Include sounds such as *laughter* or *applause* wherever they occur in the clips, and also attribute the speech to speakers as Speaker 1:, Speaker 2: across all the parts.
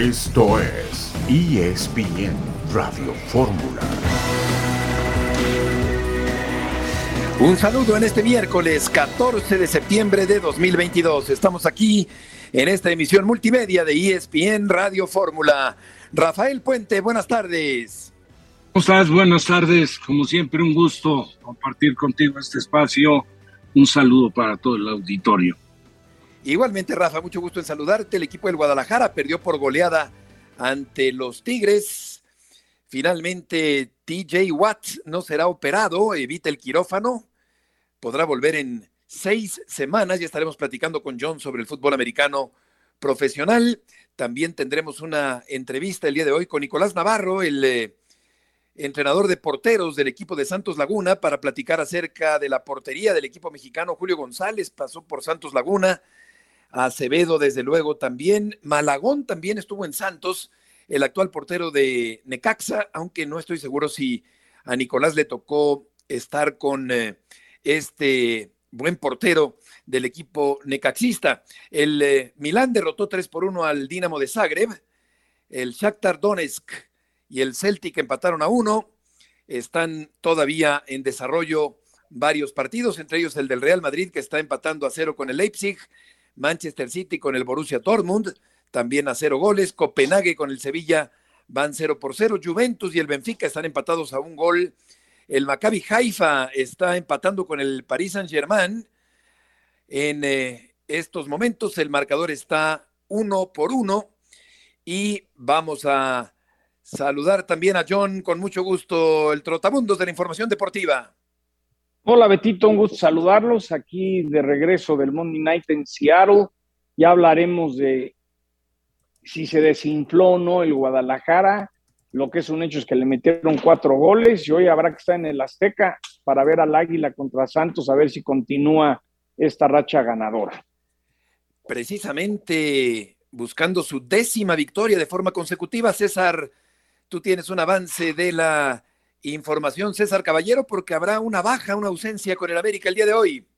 Speaker 1: Esto es ESPN Radio Fórmula.
Speaker 2: Un saludo en este miércoles 14 de septiembre de 2022. Estamos aquí en esta emisión multimedia de ESPN Radio Fórmula. Rafael Puente, buenas tardes.
Speaker 3: ¿Cómo estás? Buenas tardes. Como siempre, un gusto compartir contigo este espacio. Un saludo para todo el auditorio.
Speaker 2: Igualmente, Rafa, mucho gusto en saludarte. El equipo del Guadalajara perdió por goleada ante los Tigres. Finalmente, TJ Watt no será operado, evita el quirófano podrá volver en seis semanas y estaremos platicando con John sobre el fútbol americano profesional. También tendremos una entrevista el día de hoy con Nicolás Navarro, el eh, entrenador de porteros del equipo de Santos Laguna, para platicar acerca de la portería del equipo mexicano. Julio González pasó por Santos Laguna, Acevedo desde luego también, Malagón también estuvo en Santos, el actual portero de Necaxa, aunque no estoy seguro si a Nicolás le tocó estar con... Eh, este buen portero del equipo necaxista. El eh, Milán derrotó 3 por 1 al Dinamo de Zagreb. El Shakhtar Donetsk y el Celtic empataron a 1. Están todavía en desarrollo varios partidos, entre ellos el del Real Madrid que está empatando a cero con el Leipzig, Manchester City con el Borussia Dortmund, también a cero goles, Copenhague con el Sevilla van 0 por 0, Juventus y el Benfica están empatados a un gol el Maccabi Haifa está empatando con el Paris Saint-Germain. En eh, estos momentos el marcador está uno por uno y vamos a saludar también a John con mucho gusto, el Trotamundos de la Información Deportiva.
Speaker 4: Hola Betito, un gusto saludarlos aquí de regreso del Monday Night en Seattle. Ya hablaremos de si se desinfló o no el Guadalajara lo que es un hecho es que le metieron cuatro goles y hoy habrá que estar en el Azteca para ver al Águila contra Santos, a ver si continúa esta racha ganadora.
Speaker 2: Precisamente buscando su décima victoria de forma consecutiva, César, tú tienes un avance de la información, César Caballero, porque habrá una baja, una ausencia con el América el día de hoy.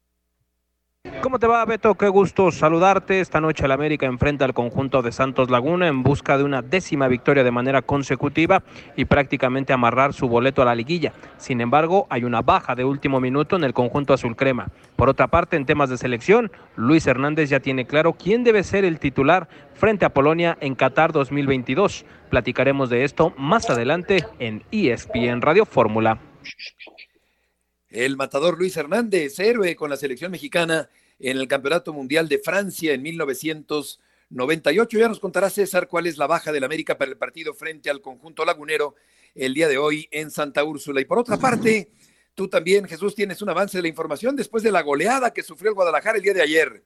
Speaker 5: ¿Cómo te va, Beto? Qué gusto saludarte. Esta noche el América enfrenta al conjunto de Santos Laguna en busca de una décima victoria de manera consecutiva y prácticamente amarrar su boleto a la liguilla. Sin embargo, hay una baja de último minuto en el conjunto azul crema. Por otra parte, en temas de selección, Luis Hernández ya tiene claro quién debe ser el titular frente a Polonia en Qatar 2022. Platicaremos de esto más adelante en ESPN Radio Fórmula.
Speaker 2: El matador Luis Hernández, héroe con la selección mexicana en el Campeonato Mundial de Francia en 1998. Ya nos contará César cuál es la baja del América para el partido frente al conjunto lagunero el día de hoy en Santa Úrsula. Y por otra parte, tú también, Jesús, tienes un avance de la información después de la goleada que sufrió el Guadalajara el día de ayer.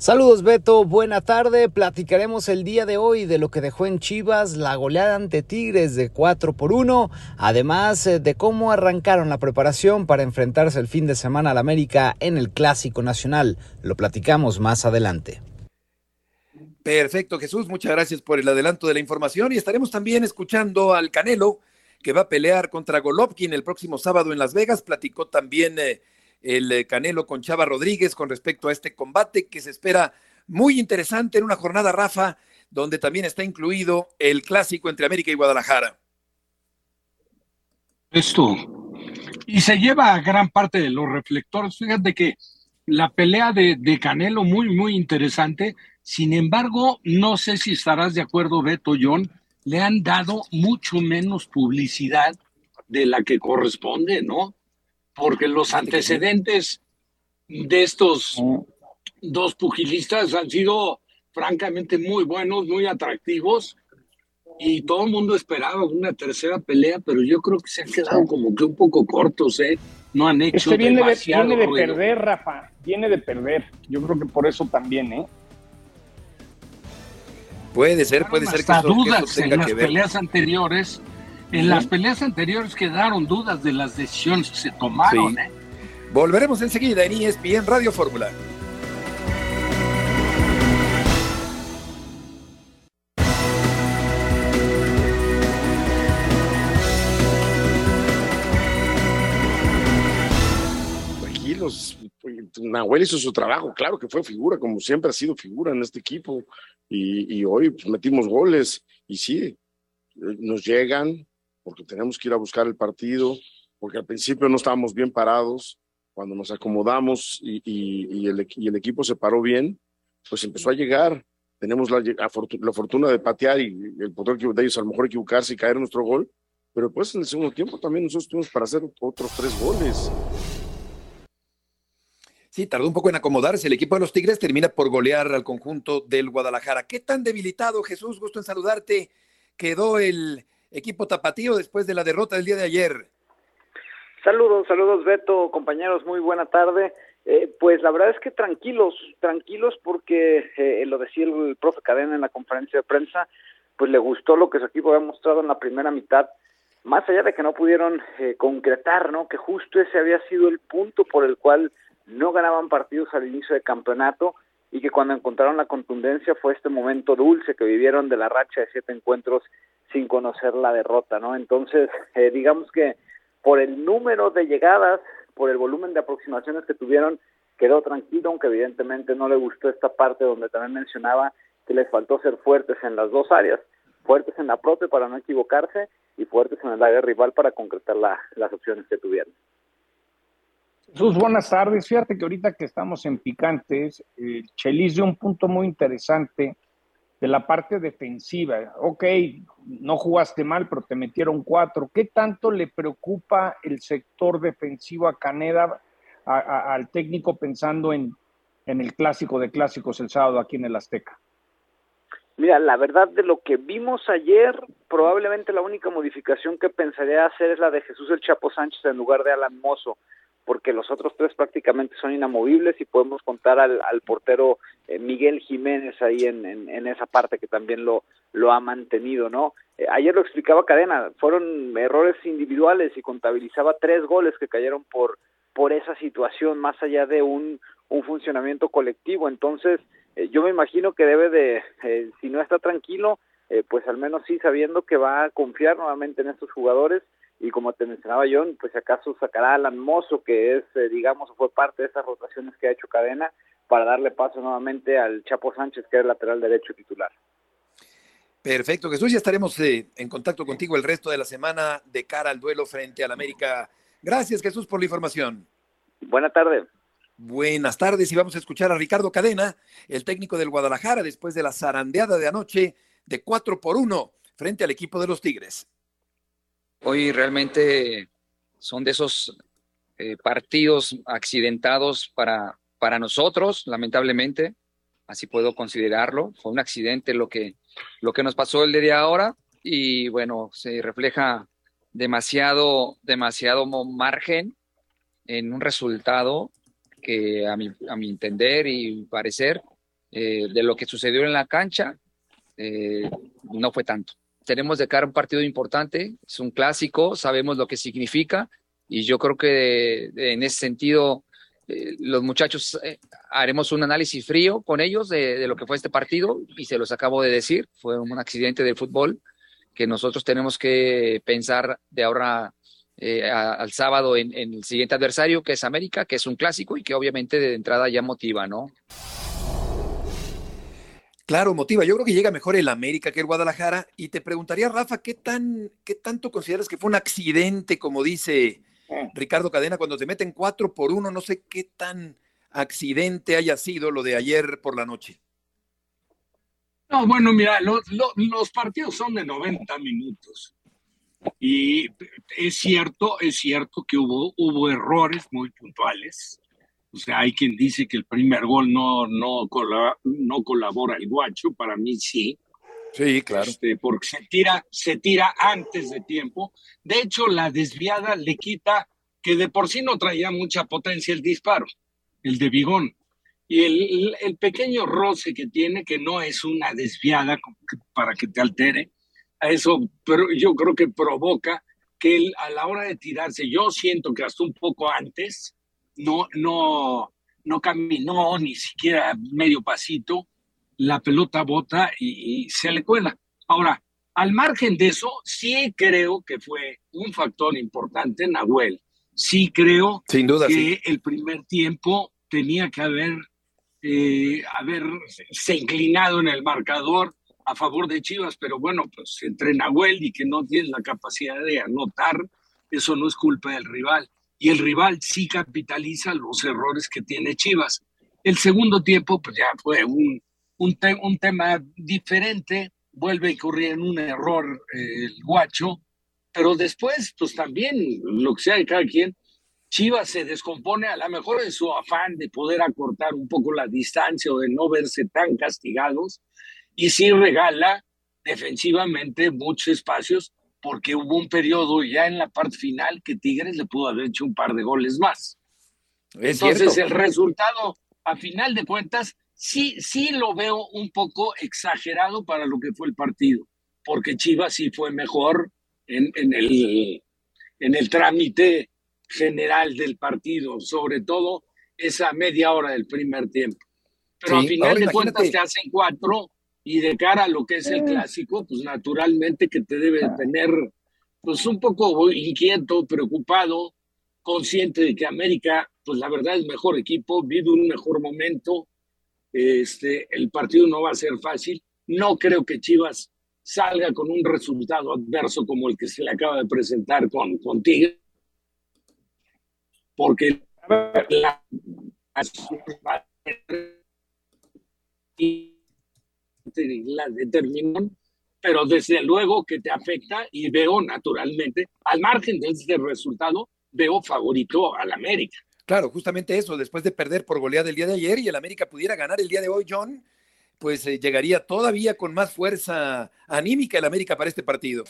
Speaker 6: Saludos Beto, buena tarde. Platicaremos el día de hoy de lo que dejó en Chivas la goleada ante Tigres de 4 por 1, además eh, de cómo arrancaron la preparación para enfrentarse el fin de semana al América en el Clásico Nacional. Lo platicamos más adelante.
Speaker 2: Perfecto, Jesús, muchas gracias por el adelanto de la información y estaremos también escuchando al Canelo que va a pelear contra Golovkin el próximo sábado en Las Vegas. Platicó también eh, el eh, Canelo con Chava Rodríguez con respecto a este combate que se espera muy interesante en una jornada, Rafa, donde también está incluido el clásico entre América y Guadalajara.
Speaker 3: Esto. Y se lleva a gran parte de los reflectores. Fíjate que la pelea de, de Canelo muy, muy interesante. Sin embargo, no sé si estarás de acuerdo, Beto, John, le han dado mucho menos publicidad de la que corresponde, ¿no? Porque los antecedentes de estos dos pugilistas han sido francamente muy buenos, muy atractivos, y todo el mundo esperaba una tercera pelea, pero yo creo que se han quedado como que un poco cortos, ¿eh? No han hecho
Speaker 4: este viene de, viene de perder, Rafa, viene de perder. Yo creo que por eso también, ¿eh?
Speaker 2: Puede ser, puede ser
Speaker 3: que, dudas en las peleas anteriores en las peleas anteriores quedaron dudas de las decisiones que se tomaron. ¿eh?
Speaker 2: Volveremos enseguida en ESPN Radio Fórmula.
Speaker 4: Tranquilos,
Speaker 7: Nahuel hizo su trabajo, claro que fue figura, como siempre ha sido figura en este equipo. Y, hoy pues, metimos goles y sí, eh, nos llegan porque tenemos que ir a buscar el partido, porque al principio no estábamos bien parados. Cuando nos acomodamos y, el, equipo se paró bien, pues empezó a llegar. Tenemos la, fortuna de patear y el poder de ellos a lo mejor equivocarse y caer nuestro gol, pero pues en el segundo tiempo también nosotros tuvimos para hacer otros tres goles.
Speaker 2: Sí, tardó un poco en acomodarse. El equipo de los Tigres termina por golear al conjunto del Guadalajara. ¿Qué tan debilitado, Jesús? Gusto en saludarte. Quedó el equipo tapatío después de la derrota del día de ayer.
Speaker 8: Saludos, saludos Beto, compañeros, muy buena tarde. Eh, pues la verdad es que tranquilos, tranquilos porque eh, lo decía el, profe Cadena en la conferencia de prensa, pues le gustó lo que su equipo había mostrado en la primera mitad, más allá de que no pudieron eh, concretar, ¿no? Que justo ese había sido el punto por el cual no ganaban partidos al inicio del campeonato y que cuando encontraron la contundencia fue este momento dulce que vivieron de la racha de siete encuentros sin conocer la derrota, ¿no? Entonces, eh, digamos que por el número de llegadas, por el volumen de aproximaciones que tuvieron, quedó tranquilo, aunque evidentemente no le gustó esta parte donde también mencionaba que les faltó ser fuertes en las dos áreas, fuertes en la propia para no equivocarse y fuertes en el área rival para concretar las opciones que tuvieron.
Speaker 4: Sus buenas tardes. Fíjate que ahorita que estamos en picantes, eh, Chelis dio un punto muy interesante de la parte defensiva. Ok, no jugaste mal, pero te metieron cuatro. ¿Qué tanto le preocupa el sector defensivo a Caneda, al técnico pensando en, en el clásico de clásicos el sábado aquí en el Azteca?
Speaker 8: Mira, la verdad de lo que vimos ayer, probablemente la única modificación que pensaría hacer es la de Jesús el Chapo Sánchez en lugar de Alan Mozo porque los otros tres prácticamente son inamovibles y podemos contar al, portero eh, Miguel Jiménez ahí en, esa parte que también lo, lo ha mantenido, ¿no? Eh, ayer lo explicaba Cadena, fueron errores individuales y contabilizaba tres goles que cayeron por, por esa situación, más allá de un, un funcionamiento colectivo. Entonces, eh, yo me imagino que debe de, si no está tranquilo, pues al menos sí sabiendo que va a confiar nuevamente en estos jugadores y como te mencionaba John, pues acaso sacará a Alan que es, eh, digamos, fue parte de esas rotaciones que ha hecho Cadena, para darle paso nuevamente al Chapo Sánchez, que es lateral derecho titular.
Speaker 2: Perfecto, Jesús, ya estaremos eh, en contacto contigo el resto de la semana de cara al duelo frente al América. Gracias, Jesús, por la información.
Speaker 8: Buenas tardes.
Speaker 2: Buenas tardes y vamos a escuchar a Ricardo Cadena, el técnico del Guadalajara, después de la zarandeada de anoche de 4 por 1 frente al equipo de los Tigres.
Speaker 9: Hoy realmente son de esos eh, partidos accidentados para, para nosotros, lamentablemente, así puedo considerarlo. Fue un accidente lo que, lo que nos pasó el día de ahora y bueno, se refleja demasiado, demasiado margen en un resultado que a mi, a mi entender y parecer eh, de lo que sucedió en la cancha eh, no fue tanto tenemos de cara un partido importante, es un clásico, sabemos lo que significa y yo creo que en ese sentido eh, los muchachos eh, haremos un análisis frío con ellos de, lo que fue este partido y se los acabo de decir, fue un accidente del fútbol que nosotros tenemos que pensar de ahora eh, al sábado en el siguiente adversario que es América, que es un clásico y que obviamente de entrada ya motiva, ¿no?
Speaker 2: Claro, motiva. Yo creo que llega mejor el América que el Guadalajara. Y te preguntaría, Rafa, ¿qué, tan, ¿qué tanto consideras que fue un accidente, como dice eh. Ricardo Cadena, cuando te meten cuatro por uno? No sé qué tan accidente haya sido lo de ayer por la noche.
Speaker 3: No, bueno, mira, los, los partidos son de 90 minutos. Y es cierto, es cierto que hubo, hubo errores muy puntuales o sea, hay quien dice que el primer gol no, no, no colabora el guacho, para mí sí.
Speaker 2: Sí, claro.
Speaker 3: Este, porque se tira, se tira antes de tiempo. De hecho, la desviada le quita que de por sí no traía mucha potencia el disparo, el de Bigón. Y el, el pequeño roce que tiene, que no es una desviada para que te altere, a eso pero yo creo que provoca que él, a la hora de tirarse, yo siento que hasta un poco antes, no, no, no caminó ni siquiera medio pasito, la pelota bota y, se le cuela. Ahora, al margen de eso, sí creo que fue un factor importante, Nahuel. Sí creo
Speaker 2: Sin duda,
Speaker 3: que el primer tiempo tenía que haber, eh, haberse inclinado en el marcador a favor de Chivas, pero bueno, pues entre Nahuel y que no tiene la capacidad de anotar, eso no es culpa del rival. Y el rival sí capitaliza los errores que tiene Chivas. El segundo tiempo, pues ya fue un, un, tema diferente, vuelve a ocurrir en un error eh, el guacho, pero después, pues también, lo que sea de cada quien, Chivas se descompone a lo mejor en su afán de poder acortar un poco la distancia o de no verse tan castigados, y sí regala defensivamente muchos espacios, porque hubo un periodo ya en la parte final que Tigres le pudo haber hecho un par de goles más. Entonces el resultado, a final de cuentas, sí, sí lo veo un poco exagerado para lo que fue el partido, porque Chivas sí fue mejor en, en, el, en el trámite general del partido, sobre todo esa media hora del primer tiempo. Pero a final de cuentas te hacen cuatro y de cara a lo que es el clásico, pues naturalmente que te debe tener pues un poco inquieto, preocupado, consciente de que América, pues la verdad es mejor equipo, vive un mejor momento, este, el partido no va a ser fácil. No creo que Chivas salga con un resultado adverso como el que se le acaba de presentar con, con Tigre, porque la, la determinan, pero desde luego que te afecta y veo naturalmente, al margen de este resultado, veo favorito al América.
Speaker 2: Claro, justamente eso, después de perder por goleada el día de ayer y el América pudiera ganar el día de hoy, John, pues eh, llegaría todavía con más fuerza anímica el América para este partido.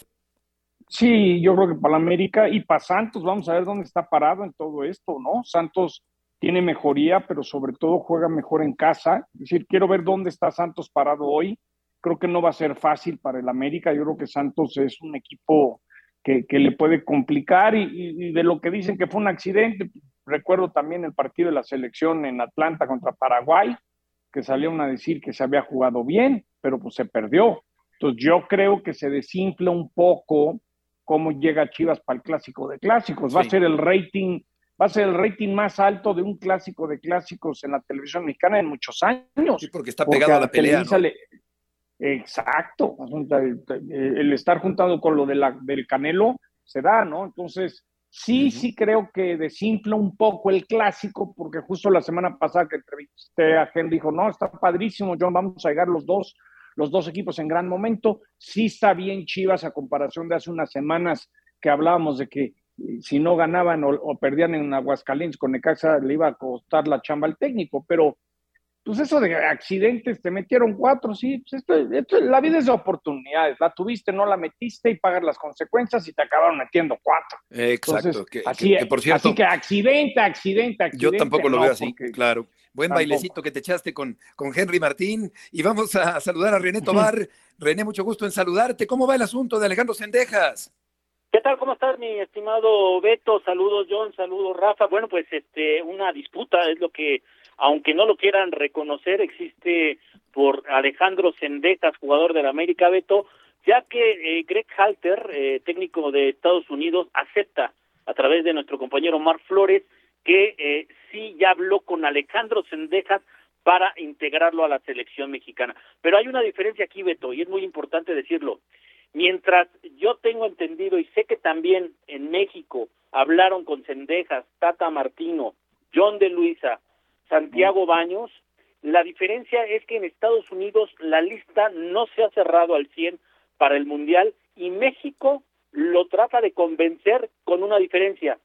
Speaker 4: Sí, yo creo que para el América y para Santos, vamos a ver dónde está parado en todo esto, ¿no? Santos tiene mejoría, pero sobre todo juega mejor en casa. Es decir, quiero ver dónde está Santos parado hoy. Creo que no va a ser fácil para el América. Yo creo que Santos es un equipo que, le puede complicar y, de lo que dicen que fue un accidente, recuerdo también el partido de la selección en Atlanta contra Paraguay, que salieron a decir que se había jugado bien, pero pues se perdió. Entonces yo creo que se desinfla un poco cómo llega Chivas para el clásico de clásicos. Va a ser el rating, va a ser el rating más alto de un clásico de clásicos en la televisión mexicana en muchos años.
Speaker 2: Sí, porque está pegado a la pelea.
Speaker 4: Exacto, el estar juntado con lo de la, del Canelo se da, ¿no? Entonces, sí, sí creo que desinfla un poco el clásico, porque justo la semana pasada que entrevisté a Henry dijo, no, está padrísimo, John, vamos a llegar los dos, los dos equipos en gran momento. Sí está bien Chivas a comparación de hace unas semanas que hablábamos de que si no ganaban o, o perdían en Aguascalientes con Necaxa le iba a costar la chamba al técnico, pero pues eso de accidentes, te metieron cuatro, sí, pues esto, la vida es de oportunidades, la tuviste, no la metiste y pagas las consecuencias y te acabaron metiendo cuatro.
Speaker 2: Exacto,
Speaker 4: que, así, por cierto. Así que accidente, accidente, accidente.
Speaker 2: Yo tampoco lo veo así, claro. Buen bailecito que te echaste con, con Henry Martín y vamos a saludar a René *laughs* Tobar. René, mucho gusto en saludarte. ¿Cómo va el asunto de Alejandro Sendejas?
Speaker 10: ¿Qué tal? ¿Cómo estás, mi estimado Beto? Saludos, John. Saludos, Rafa. Bueno, pues este, una disputa es lo que aunque no lo quieran reconocer, existe por Alejandro Sendejas, jugador del América Beto, ya que eh, Greg Halter, eh, técnico de Estados Unidos, acepta a través de nuestro compañero Mark Flores que eh, sí ya habló con Alejandro Sendejas para integrarlo a la selección mexicana. Pero hay una diferencia aquí, Beto, y es muy importante decirlo. Mientras yo tengo entendido y sé que también en México hablaron con Sendejas, Tata Martino, John de Luisa, Santiago Baños. La diferencia es que en Estados Unidos la lista no se ha cerrado al 100 para el Mundial y México lo trata de convencer con una diferencia,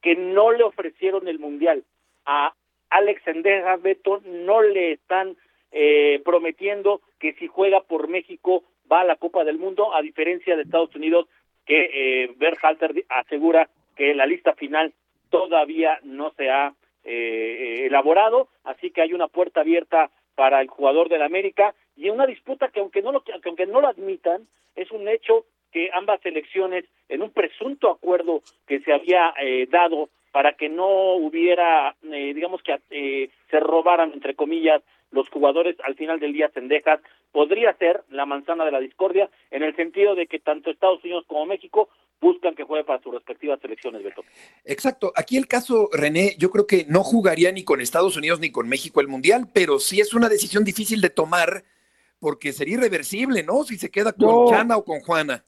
Speaker 10: que no le ofrecieron el Mundial. A Alex Endeja Beto no le están eh, prometiendo que si juega por México va a la Copa del Mundo, a diferencia de Estados Unidos, que eh, Berhalter asegura que la lista final todavía no se ha eh, elaborado, así que hay una puerta abierta para el jugador del América y una disputa que aunque no lo que aunque no lo admitan es un hecho que ambas elecciones en un presunto acuerdo que se había eh, dado para que no hubiera eh, digamos que eh, se robaran entre comillas los jugadores al final del día Cendejas podría ser la manzana de la discordia en el sentido de que tanto Estados Unidos como México buscan que juegue para sus respectivas selecciones, Beto.
Speaker 2: Exacto. Aquí el caso, René, yo creo que no jugaría ni con Estados Unidos ni con México el Mundial, pero sí es una decisión difícil de tomar porque sería irreversible, ¿no? Si se queda con
Speaker 4: No.
Speaker 2: Chana o con Juana.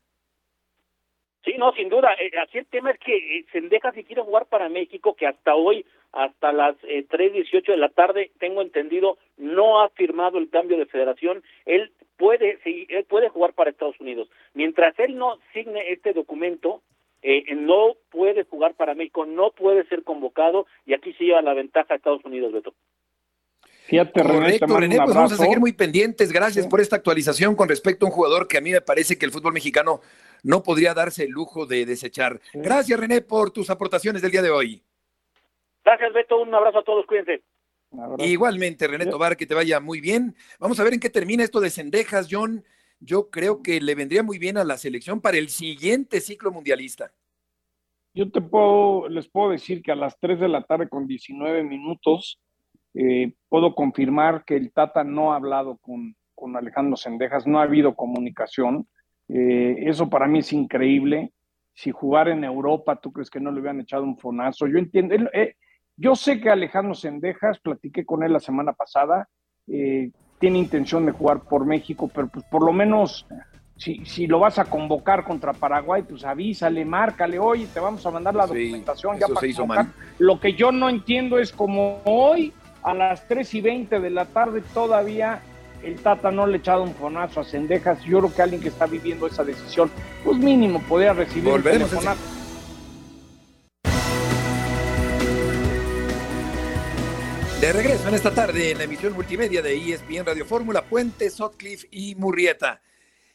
Speaker 10: Sí, no, sin duda. Eh, Así el tema es que eh, Sendejas si quiere jugar para México, que hasta hoy, hasta las eh, 3.18 de la tarde, tengo entendido, no ha firmado el cambio de federación. Él puede, sí, él puede jugar para Estados Unidos. Mientras él no signe este documento, eh, no puede jugar para México, no puede ser convocado y aquí se lleva la ventaja a Estados Unidos, Beto.
Speaker 4: Fíjate,
Speaker 2: Correcto, René, pues vamos a seguir muy pendientes. Gracias
Speaker 4: Sí.
Speaker 2: por esta actualización con respecto a un jugador que a mí me parece que el fútbol mexicano no podría darse el lujo de desechar. Gracias, René, por tus aportaciones del día de hoy.
Speaker 10: Gracias, Beto. Un abrazo a todos. Cuídense.
Speaker 2: Igualmente, René. Tobar, que te vaya muy bien. Vamos a ver en qué termina esto de Cendejas, John. Yo creo que le vendría muy bien a la selección para el siguiente ciclo mundialista.
Speaker 4: Yo te puedo, les puedo decir que a las 3 de la tarde con 19 minutos eh, puedo confirmar que el Tata no ha hablado con, con Alejandro Sendejas, no ha habido comunicación. Eh, eso para mí es increíble. Si jugar en Europa, ¿tú crees que no le hubieran echado un fonazo? Yo entiendo, él, eh, yo sé que Alejandro Sendejas, platiqué con él la semana pasada, eh, tiene intención de jugar por México, pero pues por lo menos si, si lo vas a convocar contra Paraguay, pues avísale, márcale, oye, te vamos a mandar la
Speaker 2: Sí,
Speaker 4: documentación ya para
Speaker 2: se hizo
Speaker 4: convocar.
Speaker 2: mal.
Speaker 4: Lo que yo no entiendo es como hoy, a las 3 y 20 de la tarde, todavía el Tata no le ha echado un fonazo a Cendejas. Yo creo que alguien que está viviendo esa decisión, pues mínimo podría recibir un
Speaker 2: a
Speaker 4: telefonazo.
Speaker 2: De regreso en esta tarde en la emisión multimedia de ESPN Radio Fórmula, Puente, Sotcliffe y Murrieta.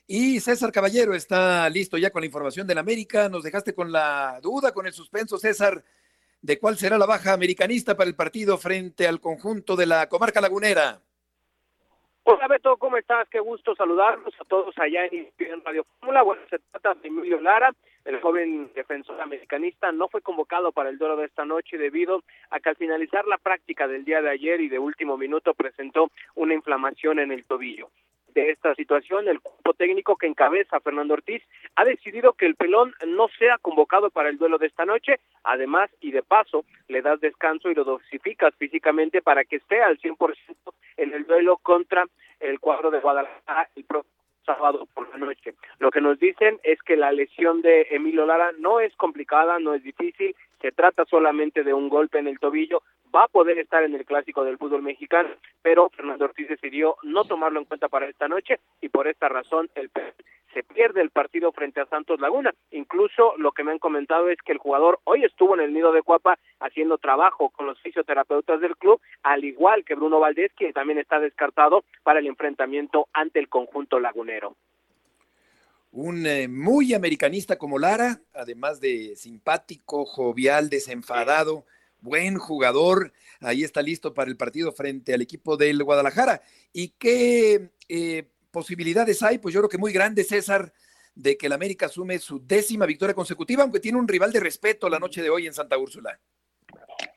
Speaker 2: Y César Caballero está listo ya con la información del América. Nos dejaste con la duda, con el suspenso, César, de cuál será la baja americanista para el partido frente al conjunto de la comarca lagunera.
Speaker 11: Hola Beto, ¿cómo estás? Qué gusto saludarlos a todos allá en Radio Fórmula. Bueno, se trata de Emilio Lara, el joven defensor americanista, no fue convocado para el duelo de esta noche debido a que al finalizar la práctica del día de ayer y de último minuto presentó una inflamación en el tobillo. De esta situación, el cuerpo técnico que encabeza Fernando Ortiz ha decidido que el pelón no sea convocado para el duelo de esta noche, además y de paso le das descanso y lo dosificas físicamente para que esté al 100% en el duelo contra el cuadro de Guadalajara el próximo sábado por la noche. Lo que nos dicen es que la lesión de Emilio Lara no es complicada, no es difícil, se trata solamente de un golpe en el tobillo, va a poder estar en el clásico del fútbol mexicano, pero Fernando Ortiz decidió no tomarlo en cuenta para esta noche y por esta razón el se pierde el partido frente a Santos Laguna. Incluso lo que me han comentado es que el jugador hoy estuvo en el nido de Cuapa haciendo trabajo con los fisioterapeutas del club, al igual que Bruno Valdés, quien también está descartado para el enfrentamiento ante el conjunto lagunero.
Speaker 2: Un eh, muy americanista como Lara, además de simpático, jovial, desenfadado, buen jugador. Ahí está listo para el partido frente al equipo del Guadalajara. ¿Y qué eh, posibilidades hay? Pues yo creo que muy grande, César, de que el América asume su décima victoria consecutiva, aunque tiene un rival de respeto la noche de hoy en Santa Úrsula.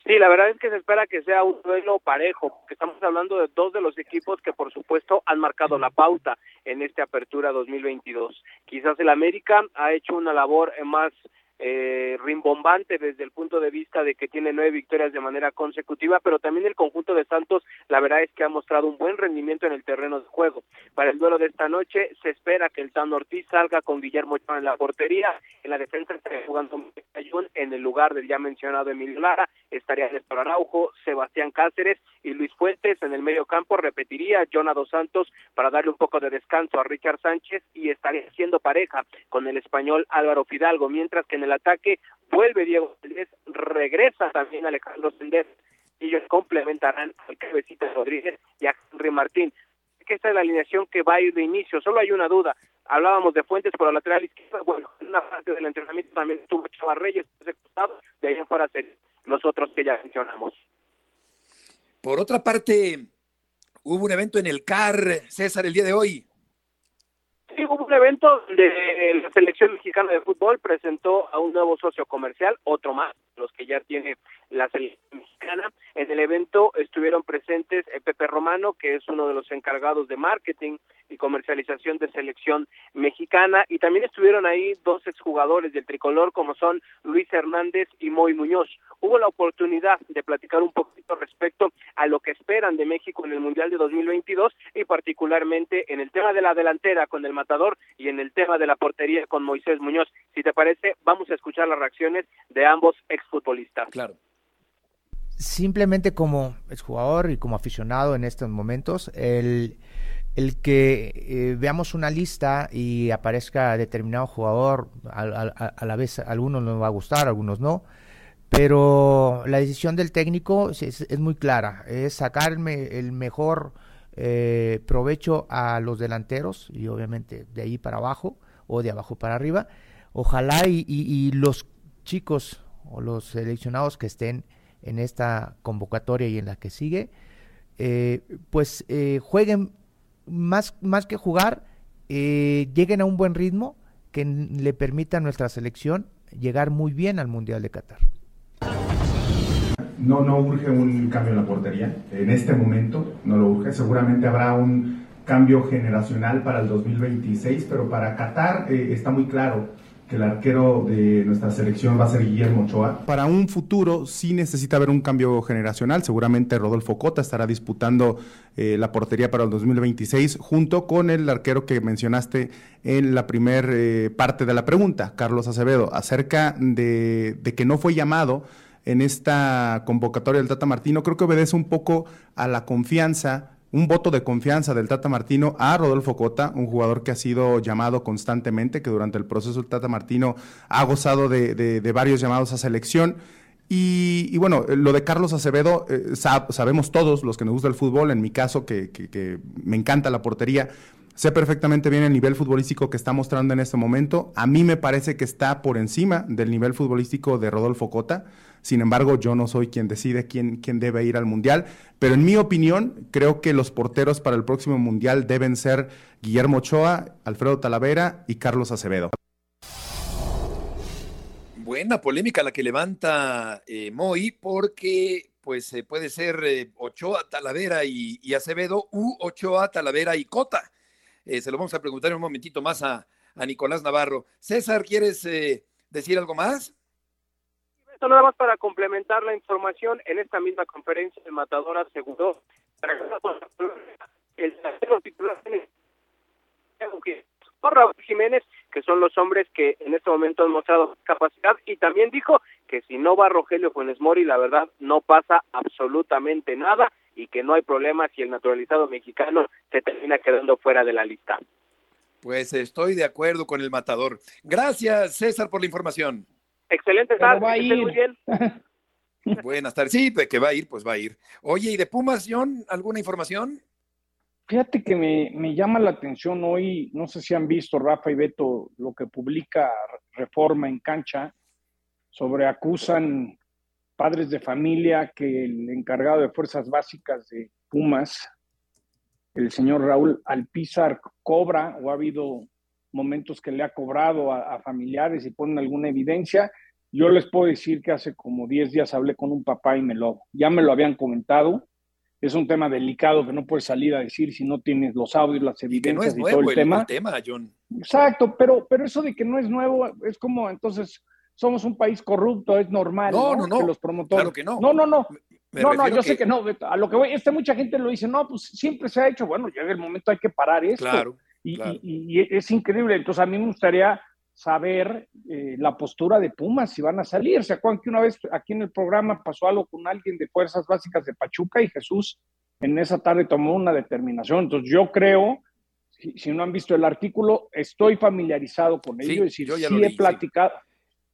Speaker 11: Sí, la verdad es que se espera que sea un duelo parejo, porque estamos hablando de dos de los equipos que por supuesto han marcado la pauta en esta apertura 2022. Quizás el América ha hecho una labor más eh, rimbombante desde el punto de vista de que tiene nueve victorias de manera consecutiva, pero también el conjunto de Santos, la verdad es que ha mostrado un buen rendimiento en el terreno de juego. Para el duelo de esta noche se espera que el Tan Ortiz salga con Guillermo Ochoa en la portería, en la defensa estaría jugando en el lugar del ya mencionado Emilio Lara, estaría Néstor Araujo, Sebastián Cáceres y Luis Fuentes en el medio campo, repetiría Jonah Santos para darle un poco de descanso a Richard Sánchez y estaría siendo pareja con el español Álvaro Fidalgo, mientras que en el ataque vuelve Diego Valdés, regresa también Alejandro Sendés y ellos complementarán al Cabecita Rodríguez y a Henry Martín. Que esta es la alineación que va a ir de inicio, solo hay una duda. Hablábamos de Fuentes por la lateral izquierda, bueno, en una parte del entrenamiento también estuvo Chava Reyes, de ahí en fuera ser los otros que ya mencionamos.
Speaker 2: Por otra parte, hubo un evento en el CAR, César, el día de hoy.
Speaker 11: Sí, hubo un evento de la selección mexicana de fútbol, presentó a un nuevo socio comercial, otro más, los que ya tiene la selección mexicana. En el evento estuvieron presentes Pepe Romano, que es uno de los encargados de marketing y comercialización de selección mexicana y también estuvieron ahí dos exjugadores del tricolor como son Luis Hernández y Moy Muñoz. Hubo la oportunidad de platicar un poquito respecto a lo que esperan de México en el Mundial de 2022 y particularmente en el tema de la delantera con el matador y en el tema de la portería con Moisés Muñoz. Si te parece, vamos a escuchar las reacciones de ambos exfutbolistas.
Speaker 2: Claro
Speaker 12: simplemente como exjugador y como aficionado en estos momentos, el, el que eh, veamos una lista y aparezca determinado jugador, a, a, la vez a algunos nos va a gustar, algunos no, pero la decisión del técnico es, muy clara, es sacarme el mejor eh, provecho a los delanteros y obviamente de ahí para abajo o de abajo para arriba. Ojalá y, los chicos o los seleccionados que estén en esta convocatoria y en la que sigue, eh, pues jueguen más, más que jugar, eh, lleguen a un buen ritmo que le permita a nuestra selección llegar muy bien al Mundial de Qatar.
Speaker 13: No, no urge un cambio en la portería. En este momento no lo urge. Seguramente habrá un cambio generacional para el 2026, pero para Qatar está muy claro que el arquero de nuestra selección va a ser Guillermo Ochoa.
Speaker 14: Para un futuro sí necesita haber un cambio generacional. Seguramente Rodolfo Cota estará disputando eh, la portería para el 2026 junto con el arquero que mencionaste en la primera eh, parte de la pregunta, Carlos Acevedo, acerca de, de que no fue llamado en esta convocatoria del Tata Martino. Creo que obedece un poco a la confianza un voto de confianza del Tata Martino a Rodolfo Cota, un jugador que ha sido llamado constantemente, que durante el proceso del Tata Martino ha gozado de, varios llamados a selección. Y, bueno, lo de Carlos Acevedo, eh, sabemos todos los que nos gusta el fútbol, en mi caso que, que me encanta la portería, sé perfectamente bien el nivel futbolístico que está mostrando en este momento. A mí me parece que está por encima del nivel futbolístico de Rodolfo Cota. Sin embargo, yo no soy quien decide quién, quién debe ir al Mundial, pero en mi opinión, creo que los porteros para el próximo Mundial deben ser Guillermo Ochoa, Alfredo Talavera y Carlos Acevedo.
Speaker 2: Buena polémica la que levanta eh, Moy, porque pues eh, puede ser eh, Ochoa, Talavera y, Acevedo, u Ochoa, Talavera y Cota. se lo vamos a preguntar en un momentito más a, a Nicolás Navarro. César, ¿quieres decir algo más?
Speaker 11: Nada más para complementar la información, en esta misma conferencia el matador aseguró el titular por Raúl Jiménez, que son los hombres que en este momento han mostrado capacidad, y también dijo que si no va Rogelio Funes Mori, la verdad no pasa absolutamente nada y que no hay problema si el naturalizado mexicano se termina quedando fuera de la lista.
Speaker 2: Pues estoy de acuerdo con el matador. Gracias, César, por la información.
Speaker 11: Excelente tarde, va a ir. muy bien. *laughs*
Speaker 2: Buenas tardes. Sí, pues, que va a ir, pues va a ir. Oye, ¿y de Pumas, John, alguna información?
Speaker 4: Fíjate que me, me, llama la atención hoy, no sé si han visto Rafa y Beto lo que publica Reforma en Cancha, sobre acusan padres de familia que el encargado de fuerzas básicas de Pumas, el señor Raúl Alpizar, cobra o ha habido momentos que le ha cobrado a, familiares y ponen alguna evidencia. Yo les puedo decir que hace como 10 días hablé con un papá y me lo, ya me lo habían comentado. Es un tema delicado que no puedes salir a decir si no tienes los audios, las evidencias y, todo el, tema.
Speaker 2: John.
Speaker 4: Exacto, pero, pero eso de que no es nuevo es como entonces somos un país corrupto, es normal
Speaker 2: no, no, no,
Speaker 4: que los promotores.
Speaker 2: Claro que no.
Speaker 4: No, no, no. no, no, yo sé que no. A lo que voy, este mucha gente lo dice, no, pues siempre se ha hecho. Bueno, llega el momento, hay que parar esto.
Speaker 2: Claro.
Speaker 4: Y, es increíble. Entonces, a mí me gustaría saber eh, la postura de Pumas, si van a salir. ¿Se acuerdan que una vez aquí en el programa pasó algo con alguien de Fuerzas Básicas de Pachuca y Jesús en esa tarde tomó una determinación? Entonces, yo creo, si, no han visto el artículo, estoy familiarizado con ello. Sí, yo ya sí he platicado,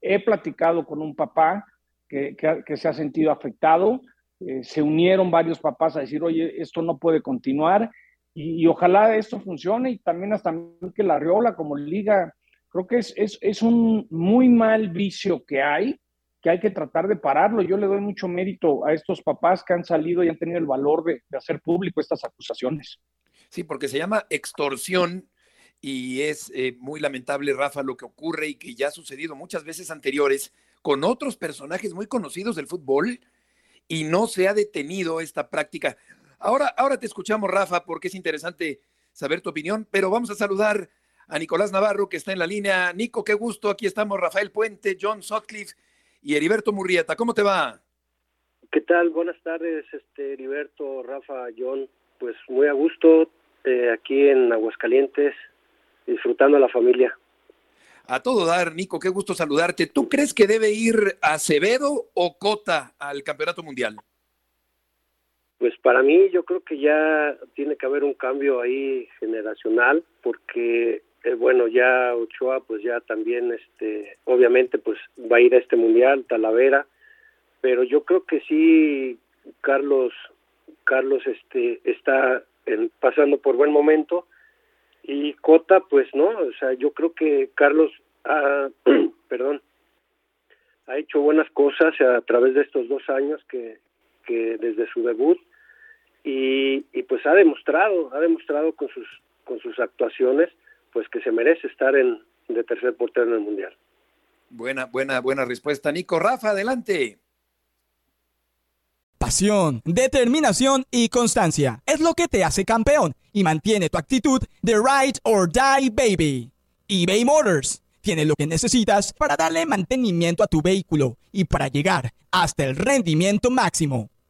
Speaker 4: he platicado con un papá que, que, se ha sentido afectado. Eh, se unieron varios papás a decir, oye, esto no puede continuar y, ojalá esto funcione y también hasta que la Riola como liga, creo que es, es, es, un muy mal vicio que hay, que hay que tratar de pararlo. Yo le doy mucho mérito a estos papás que han salido y han tenido el valor de, hacer público estas acusaciones.
Speaker 2: Sí, porque se llama extorsión y es eh, muy lamentable, Rafa, lo que ocurre y que ya ha sucedido muchas veces anteriores con otros personajes muy conocidos del fútbol y no se ha detenido esta práctica. Ahora, ahora te escuchamos, Rafa, porque es interesante saber tu opinión, pero vamos a saludar a Nicolás Navarro, que está en la línea. Nico, qué gusto, aquí estamos Rafael Puente, John Sotcliffe y Heriberto Murrieta. ¿Cómo te va?
Speaker 15: ¿Qué tal? Buenas tardes, este Heriberto, Rafa, John. Pues muy a gusto eh, aquí en Aguascalientes, disfrutando a la familia.
Speaker 2: A todo dar, Nico, qué gusto saludarte. ¿Tú crees que debe ir Acevedo o Cota al Campeonato Mundial?
Speaker 15: Pues para mí yo creo que ya tiene que haber un cambio ahí generacional porque eh, bueno ya Ochoa pues ya también este obviamente pues va a ir a este mundial Talavera pero yo creo que sí Carlos Carlos este está pasando por buen momento y Cota pues no o sea yo creo que Carlos ha, *clears throat* perdón ha hecho buenas cosas a través de estos dos años que que desde su debut y, y pues ha demostrado ha demostrado con sus con sus actuaciones pues que se merece estar en de tercer portero en el mundial
Speaker 2: buena buena buena respuesta Nico Rafa adelante
Speaker 16: Pasión, determinación y constancia es lo que te hace campeón y mantiene tu actitud de ride or die baby. eBay Motors tiene lo que necesitas para darle mantenimiento a tu vehículo y para llegar hasta el rendimiento máximo.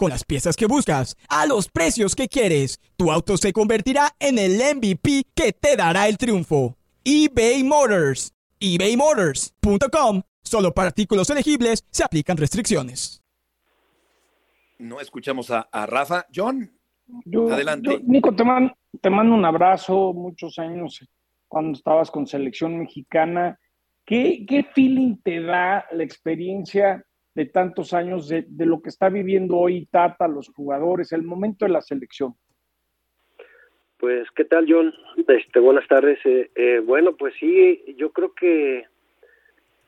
Speaker 16: Con las piezas que buscas, a los precios que quieres, tu auto se convertirá en el MVP que te dará el triunfo. eBay Motors. ebaymotors.com Solo para artículos elegibles se aplican restricciones.
Speaker 2: No escuchamos a, a Rafa. John,
Speaker 4: Yo-
Speaker 2: adelante.
Speaker 4: yo, Nico, te, man- te mando un abrazo, muchos años cuando estabas con selección mexicana. ¿Qué, qué feeling te da la experiencia de tantos años de, de lo que está viviendo hoy Tata, los jugadores, el momento de la selección?
Speaker 15: Pues, ¿qué tal, John? Este, buenas tardes. Eh, eh, bueno, pues sí, yo creo que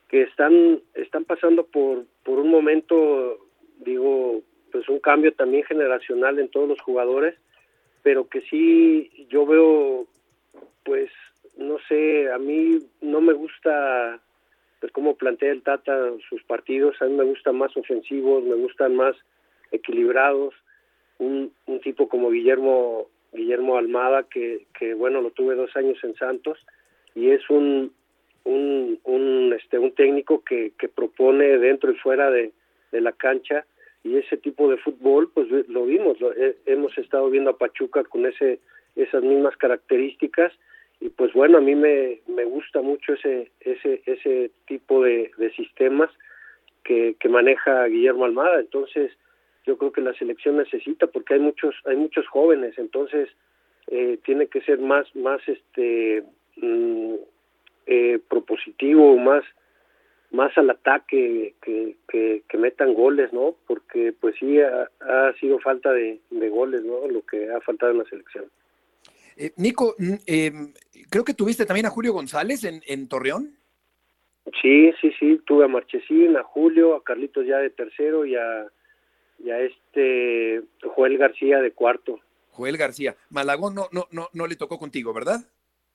Speaker 15: que están están pasando por por un momento, digo, pues un cambio también generacional en todos los jugadores, pero que sí yo veo, pues, no sé, a mí no me gusta pues cómo plantea el Tata sus partidos, a mí me gustan más ofensivos, me gustan más equilibrados, un, tipo como Guillermo Guillermo Almada que, bueno lo tuve dos años en Santos y es un un, un este un técnico que, que propone dentro y fuera de, de la cancha y ese tipo de fútbol pues lo vimos lo- he- hemos estado viendo a Pachuca con ese esas mismas características y pues bueno a mí me, me gusta mucho ese ese ese tipo de, de sistemas que, que maneja Guillermo Almada. Entonces yo creo que la selección necesita porque hay muchos hay muchos jóvenes. Entonces eh, tiene que ser más más este mm, eh, propositivo más más al ataque que, que, que metan goles no porque pues sí ha, ha sido falta de, de goles no lo que ha faltado en la selección
Speaker 2: Eh, Nico, mm, eh, creo que tuviste también a Julio González en, en Torreón.
Speaker 15: sí sí sí tuve a Marchesín a Julio a Carlitos ya de tercero y a y a este Joel García de cuarto
Speaker 2: Joel García. Malagón no, no, no, no le tocó contigo, ¿verdad?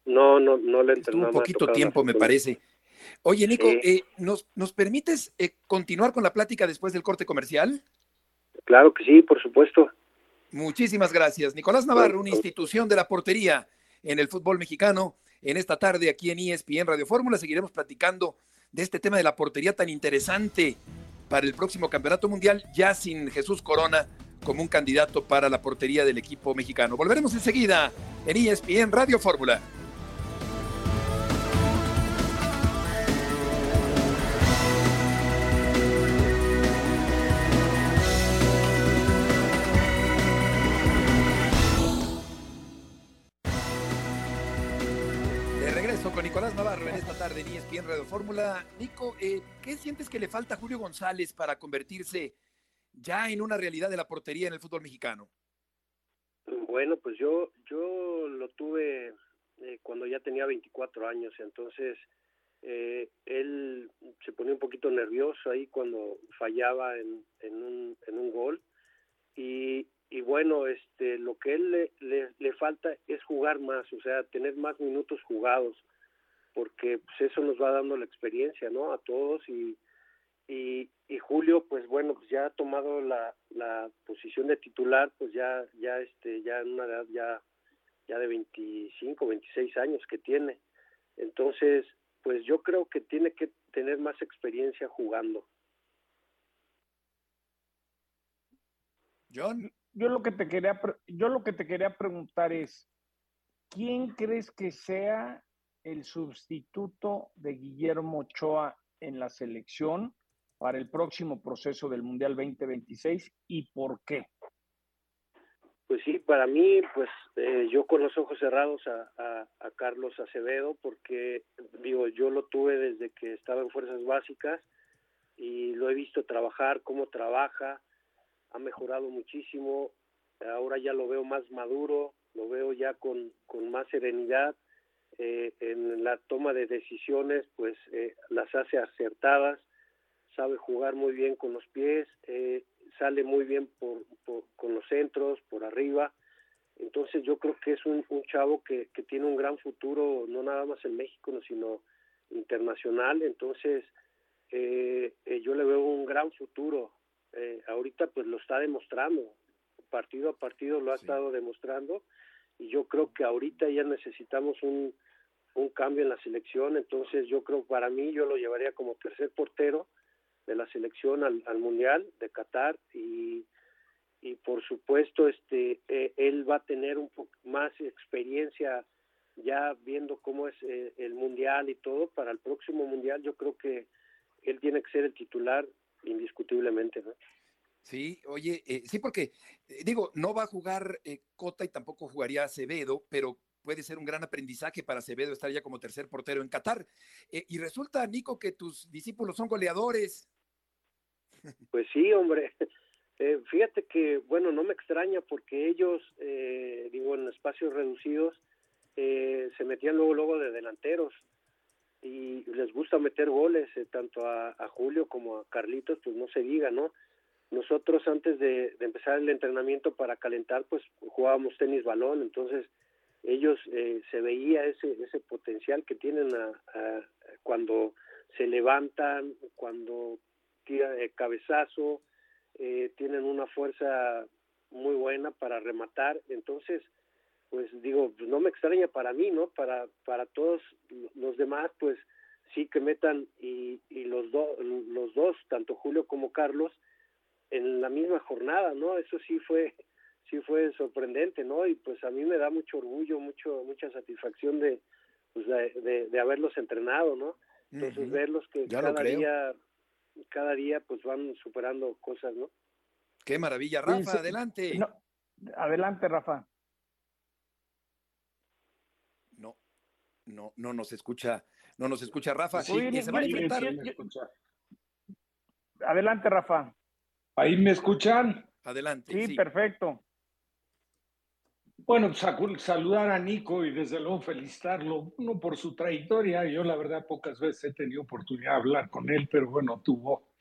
Speaker 15: no no no le entrenó
Speaker 2: un poquito tiempo, me parece. Oye, Nico,
Speaker 15: Sí.
Speaker 2: eh, ¿nos, ¿nos permites eh, continuar con la plática después del corte comercial?
Speaker 15: claro que sí por supuesto
Speaker 2: Muchísimas gracias. Nicolás Navarro, una institución de la portería en el fútbol mexicano. En esta tarde aquí en ESPN Radio Fórmula seguiremos platicando de este tema de la portería tan interesante para el próximo Campeonato Mundial, ya sin Jesús Corona como un candidato para la portería del equipo mexicano. Volveremos enseguida en ESPN Radio Fórmula. Radio Fórmula. Nico, eh, ¿qué sientes que le falta a Julio González para convertirse ya en una realidad de la portería en el fútbol mexicano?
Speaker 15: Bueno, pues yo yo lo tuve eh, cuando ya tenía 24 años, entonces eh, él se ponía un poquito nervioso ahí cuando fallaba en, en, un, en un gol y, y bueno, este, lo que él le, le, le, falta es jugar más, o sea, tener más minutos jugados, porque pues eso nos va dando la experiencia, ¿no? A todos y, y, y Julio, pues bueno, pues ya ha tomado la, la posición de titular, pues ya, ya, este, ya en una edad ya, ya de 25, 26 años que tiene. Entonces, pues yo creo que tiene que tener más experiencia jugando.
Speaker 2: John,
Speaker 4: yo lo que te quería yo lo que te quería preguntar es ¿quién crees que sea el sustituto de Guillermo Ochoa en la selección para el próximo proceso del Mundial 2026 y por qué?
Speaker 15: Pues sí, para mí, pues eh, yo con los ojos cerrados a, a, Carlos Acevedo, porque digo, yo lo tuve desde que estaba en Fuerzas Básicas y lo he visto trabajar, cómo trabaja, ha mejorado muchísimo, ahora ya lo veo más maduro, lo veo ya con, con más serenidad, eh, en la toma de decisiones, pues eh, las hace acertadas, sabe jugar muy bien con los pies, eh, sale muy bien por, por, con los centros, por arriba. Entonces yo creo que es un, un chavo que, que, tiene un gran futuro, no nada más en México, sino internacional. Entonces eh, eh, yo le veo un gran futuro. Ahorita pues lo está demostrando, partido a partido lo ha sí. estado demostrando y yo creo que ahorita ya necesitamos un, un cambio en la selección. Entonces yo creo para mí yo lo llevaría como tercer portero de la selección al, al mundial de Qatar y y por supuesto este eh, él va a tener un poco más experiencia ya viendo cómo es eh, el mundial y todo para el próximo mundial yo creo que él tiene que ser el titular indiscutiblemente ¿no?
Speaker 2: Sí, oye, eh, sí, porque digo, no va a jugar Cota y tampoco jugaría Acevedo, pero puede ser un gran aprendizaje para Acevedo estar ya como tercer portero en Qatar. y resulta, Nico, que tus discípulos son goleadores.
Speaker 15: Pues sí, hombre. *laughs* Eh, fíjate que, bueno, no me extraña porque ellos, eh, digo, en espacios reducidos, eh, se metían luego, luego de delanteros y les gusta meter goles, eh, tanto a, Julio como a Carlitos, pues no se diga, ¿no? Nosotros antes de, empezar el entrenamiento para calentar, pues jugábamos tenis balón, entonces ellos eh, se veía ese, ese potencial que tienen a, cuando se levantan, cuando tira de cabezazo, eh, tienen una fuerza muy buena para rematar, entonces, pues digo, no me extraña para mí, ¿no? Para, para todos los demás, pues sí que metan y, y los, dos los dos, tanto Julio como Carlos, en la misma jornada, ¿no? Eso sí fue sí fue sorprendente, ¿no? Y pues a mí me da mucho orgullo, mucho mucha satisfacción de pues de, de, de haberlos entrenado, ¿no? Entonces uh -huh. verlos que
Speaker 2: ya
Speaker 15: cada día cada día pues van superando cosas, ¿no?
Speaker 2: Qué maravilla, Rafa, sí, sí. adelante.
Speaker 4: No, adelante, Rafa.
Speaker 2: No, no, no nos escucha, no nos escucha Rafa.
Speaker 4: Sí, y se va a enfrentar. Adelante, Rafa.
Speaker 3: Ahí me escuchan.
Speaker 2: Adelante.
Speaker 4: Sí, sí. perfecto.
Speaker 3: Bueno, pues saludar a Nico y desde luego felicitarlo, uno por su trayectoria. Yo la verdad pocas veces he tenido oportunidad de hablar con él, pero bueno, tuvo,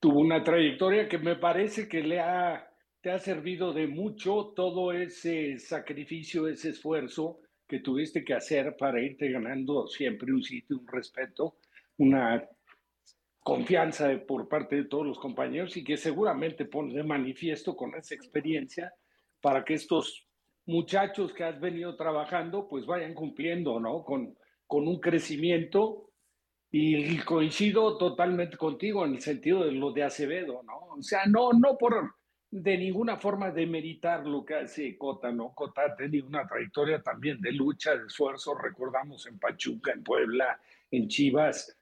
Speaker 3: tuvo una trayectoria que me parece que le ha, te ha servido de mucho todo ese sacrificio, ese esfuerzo que tuviste que hacer para irte ganando siempre un sitio, un respeto, una confianza por parte de todos los compañeros y que seguramente pone de manifiesto con esa experiencia para que estos muchachos que has venido trabajando pues vayan cumpliendo, ¿no? Con, con un crecimiento y coincido totalmente contigo en el sentido de lo de Acevedo, ¿no? O sea, no, no por de ninguna forma demeritar lo que hace Cota, ¿no? Cota ha tenido una trayectoria también de lucha, de esfuerzo, recordamos en Pachuca, en Puebla, en Chivas,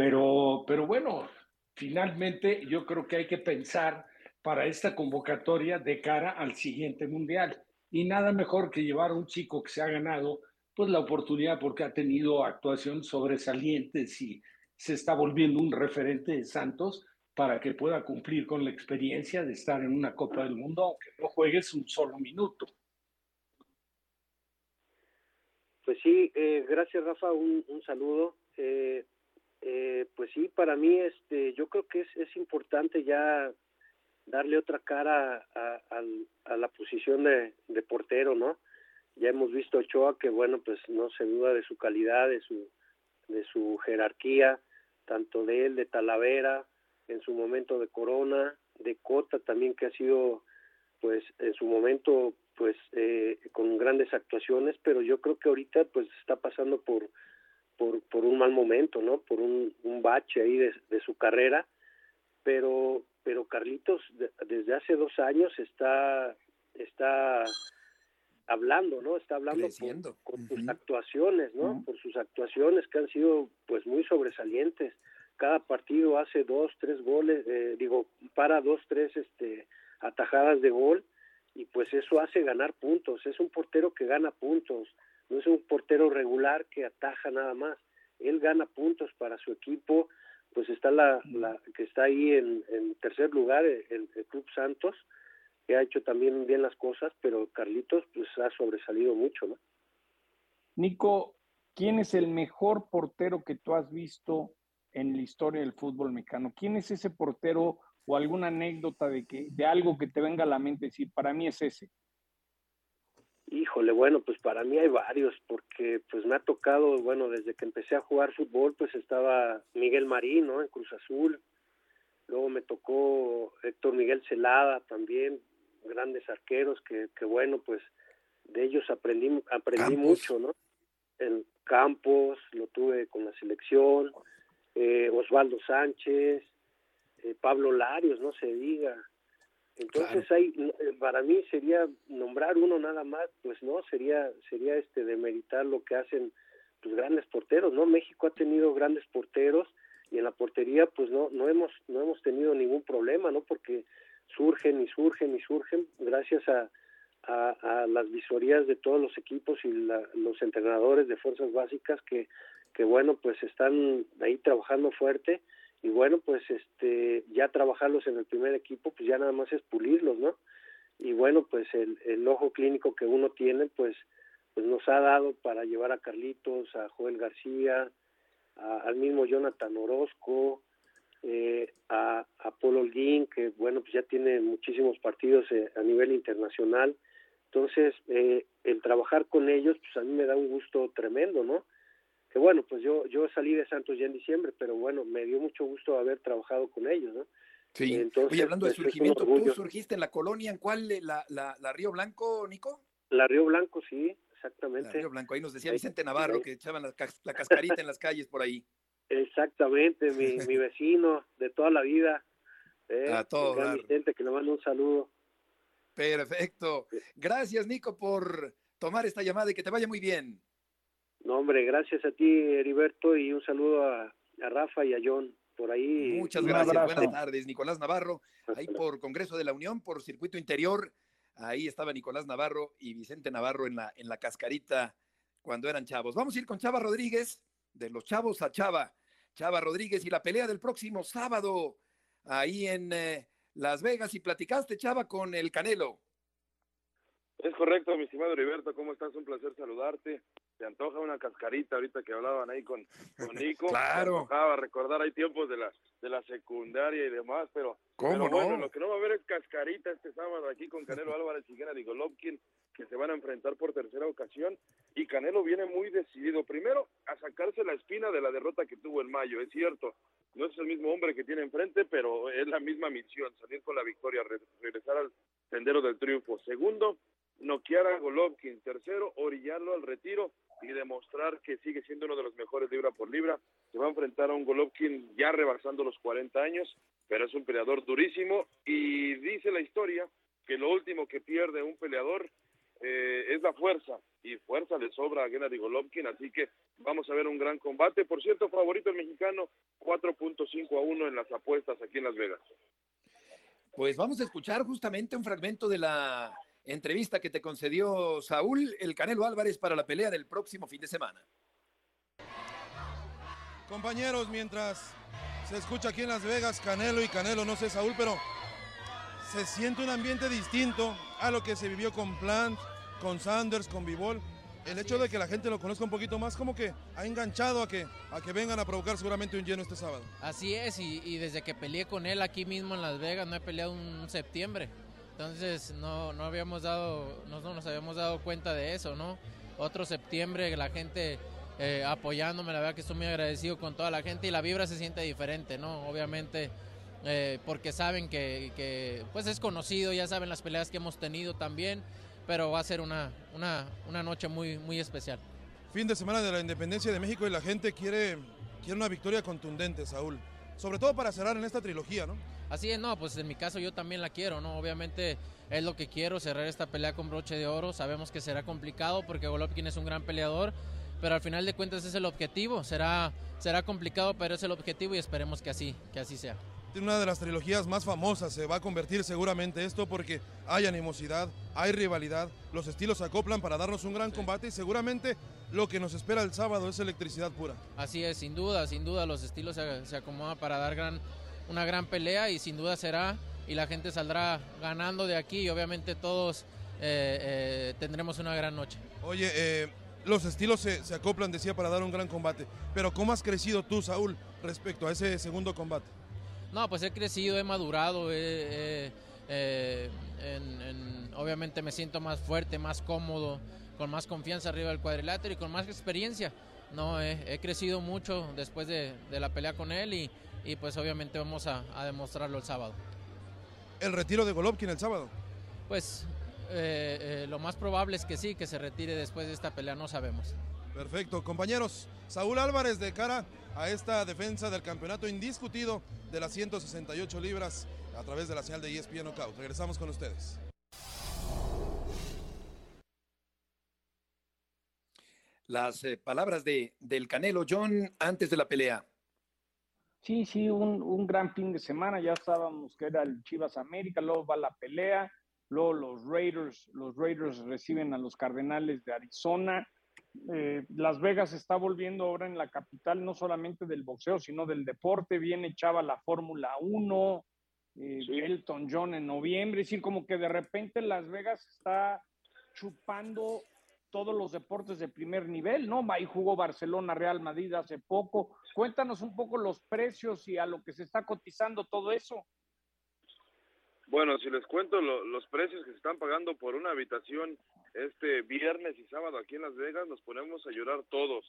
Speaker 3: pero, pero bueno, finalmente yo creo que hay que pensar para esta convocatoria de cara al siguiente mundial y nada mejor que llevar a un chico que se ha ganado pues la oportunidad porque ha tenido actuaciones sobresalientes y se está volviendo un referente de Santos para que pueda cumplir con la experiencia de estar en una Copa del Mundo, aunque no juegues un solo minuto.
Speaker 15: Pues sí, eh, gracias Rafa, un, un saludo. Eh, eh, pues sí, para mí este, yo creo que es, es importante ya darle otra cara a, a, a la posición de, portero, ¿no? Ya hemos visto a Ochoa que, bueno, pues no se duda de su calidad, de su, de su jerarquía, tanto de él, de Talavera, en su momento de Corona, de Cota también que ha sido, pues en su momento, pues eh, con grandes actuaciones, pero yo creo que ahorita pues está pasando por por, por un mal momento, ¿no? Por un, un bache ahí de, de su carrera, pero pero Carlitos de, desde hace dos años está está hablando, ¿no? Está hablando por, con uh -huh. sus actuaciones, ¿no? Uh -huh. Por sus actuaciones que han sido pues muy sobresalientes. Cada partido hace dos, tres goles, eh, digo, para dos, tres este atajadas de gol y pues eso hace ganar puntos. Es un portero que gana puntos, no es un portero regular que ataja nada más. Él gana puntos para su equipo, pues está la, que está ahí en, tercer lugar, el, el, Club Santos, que ha hecho también bien las cosas, pero Carlitos pues ha sobresalido mucho, ¿no?
Speaker 4: Nico, ¿quién es el mejor portero que tú has visto en la historia del fútbol mexicano? ¿Quién es ese portero o alguna anécdota de que de algo que te venga a la mente decir, para mí es ese?
Speaker 15: Híjole, bueno, pues para mí hay varios, porque pues me ha tocado, bueno, desde que empecé a jugar fútbol, pues estaba Miguel Marín, ¿no? En Cruz Azul. Luego me tocó Héctor Miguel Celada también, grandes arqueros que, que bueno, pues de ellos aprendí, aprendí mucho, ¿no? En Campos, lo tuve con la selección, eh, Osvaldo Sánchez, eh, Pablo Larios, no se diga. Entonces claro. hay, para mí sería nombrar uno nada más, pues no, sería, sería este demeritar lo que hacen pues grandes porteros, ¿no? México ha tenido grandes porteros y en la portería pues no, no hemos, no hemos tenido ningún problema, ¿no? Porque surgen y surgen y surgen gracias a, a, a las visorías de todos los equipos y la, los entrenadores de fuerzas básicas que, que bueno pues están ahí trabajando fuerte y bueno pues este ya trabajarlos en el primer equipo pues ya nada más es pulirlos no y bueno pues el, el ojo clínico que uno tiene pues pues nos ha dado para llevar a Carlitos a Joel García al mismo Jonathan Orozco eh, a, a Paul Holguín que bueno pues ya tiene muchísimos partidos eh, a nivel internacional. Entonces eh, el trabajar con ellos pues a mí me da un gusto tremendo no que bueno, pues yo yo salí de Santos ya en diciembre, pero bueno, me dio mucho gusto haber trabajado con ellos, ¿no?
Speaker 2: Sí. Entonces, Oye, hablando pues, de surgimiento, ¿tú surgiste en la colonia? ¿En cuál? ¿La, la, la Río Blanco, Nico?
Speaker 15: La Río Blanco, sí, exactamente.
Speaker 2: La Río Blanco, ahí nos decía Vicente Navarro sí. que echaban la, la, cascarita en las calles por ahí.
Speaker 15: Exactamente, mi, *laughs* mi vecino de toda la vida.
Speaker 2: Eh, A todo
Speaker 15: Vicente, que le mando un saludo.
Speaker 2: Perfecto. Gracias, Nico, por tomar esta llamada y que te vaya muy bien.
Speaker 15: No, hombre, gracias a ti, Heriberto, y un saludo a, a Rafa y a John por ahí.
Speaker 2: Muchas gracias, buenas tardes. Nicolás Navarro, ahí por Congreso de la Unión, por Circuito Interior. Ahí estaba Nicolás Navarro y Vicente Navarro en la, en la cascarita cuando eran chavos. Vamos a ir con Chava Rodríguez, de los chavos a Chava. Chava Rodríguez y la pelea del próximo sábado, ahí en eh, Las Vegas. Y platicaste, Chava, con el Canelo.
Speaker 17: Es correcto, mi estimado Heriberto, ¿cómo estás? Un placer saludarte se antoja una cascarita ahorita que hablaban ahí con, con Nico.
Speaker 2: claro.
Speaker 17: Se antojaba recordar, hay tiempos de la, de la secundaria y demás, pero,
Speaker 2: ¿Cómo
Speaker 17: pero
Speaker 2: no?
Speaker 17: bueno, lo que no va a haber es cascarita este sábado aquí con Canelo Álvarez y Gennady Golovkin, que se van a enfrentar por tercera ocasión, y Canelo viene muy decidido, primero a sacarse la espina de la derrota que tuvo en mayo, es cierto, no es el mismo hombre que tiene enfrente, pero es la misma misión, salir con la victoria, re regresar al sendero del triunfo. Segundo, noquear a Golovkin. Tercero, orillarlo al retiro y demostrar que sigue siendo uno de los mejores libra por libra. Se va a enfrentar a un Golovkin ya rebasando los 40 años, pero es un peleador durísimo y dice la historia que lo último que pierde un peleador eh, es la fuerza y fuerza le sobra a Gennady Golovkin, así que vamos a ver un gran combate. Por cierto, favorito el mexicano 4.5 a 1 en las apuestas aquí en Las Vegas.
Speaker 2: Pues vamos a escuchar justamente un fragmento de la entrevista que te concedió Saúl El Canelo Álvarez para la pelea del próximo fin de semana.
Speaker 18: Compañeros, mientras se escucha aquí en Las Vegas Canelo y Canelo, no sé Saúl, pero se siente un ambiente distinto a lo que se vivió con Plant, con Sanders, con Vivol. el hecho de que la gente lo conozca un poquito más, como que ha enganchado a que, a que vengan a provocar seguramente un lleno este sábado.
Speaker 19: Así es, y, desde que peleé con él aquí mismo en Las Vegas, no he peleado un septiembre. Entonces no, no habíamos dado, no, nos habíamos dado cuenta de eso, ¿no? Otro septiembre, la gente eh, apoyándome, la verdad que estoy muy agradecido con toda la gente y la vibra se siente diferente, ¿no? Obviamente eh, porque saben que, que, pues es conocido, ya saben las peleas que hemos tenido también pero va a ser una, una, noche muy, muy especial.
Speaker 18: Fin de semana de la independencia de México y la gente quiere, quiere una victoria contundente, Saúl. Sobre todo para cerrar en esta trilogía, ¿no?
Speaker 19: Así es, no, pues en mi caso yo también la quiero, ¿no? Obviamente es lo que quiero, cerrar esta pelea con broche de oro. Sabemos que será complicado porque Golovkin es un gran peleador, pero al final de cuentas es el objetivo. Será, será complicado, pero es el objetivo y esperemos que así, que así sea
Speaker 18: una de las trilogías más famosas. Se va a convertir seguramente esto porque hay animosidad, hay rivalidad, los estilos se acoplan para darnos un gran combate y seguramente lo que nos espera el sábado es electricidad pura.
Speaker 19: Así es, sin duda, sin duda los estilos se, acomodan para dar gran, una gran pelea y sin duda será y la gente saldrá ganando de aquí y obviamente todos eh, eh, tendremos una gran noche.
Speaker 18: Oye, eh, los estilos se, se acoplan, decía, para dar un gran combate, pero ¿cómo has crecido tú, Saúl, respecto a ese segundo combate?
Speaker 19: No, pues he crecido, he madurado, eh, obviamente me siento más fuerte, más cómodo, con más confianza arriba del cuadrilátero y con más experiencia. No, he, crecido mucho después de, la pelea con él y, y pues obviamente vamos a, demostrarlo el sábado.
Speaker 18: ¿El retiro de Golovkin el sábado?
Speaker 19: Pues eh, eh, lo más probable es que sí, que se retire después de esta pelea, no sabemos.
Speaker 18: Perfecto, compañeros. Saúl Álvarez de cara a esta defensa del campeonato indiscutido de las 168 libras a través de la señal de ESPN Knockout. Regresamos con ustedes.
Speaker 2: Las eh, palabras de, del Canelo John antes de la pelea.
Speaker 4: Sí, sí, un, un, gran fin de semana. Ya estábamos que era el Chivas América, luego va la pelea, luego los Raiders, los Raiders reciben a los Cardenales de Arizona eh, Las Vegas está volviendo ahora en la capital no solamente del boxeo, sino del deporte. Viene Chava la Fórmula 1, eh, Elton John en noviembre. Es decir, como que de repente Las Vegas está chupando todos los deportes de primer nivel, ¿no? Ahí jugó Barcelona, Real Madrid hace poco. Cuéntanos un poco los precios y a lo que se está cotizando todo eso.
Speaker 17: Bueno, si les cuento los precios que se están pagando por una habitación este viernes y sábado aquí en Las Vegas, nos ponemos a llorar todos.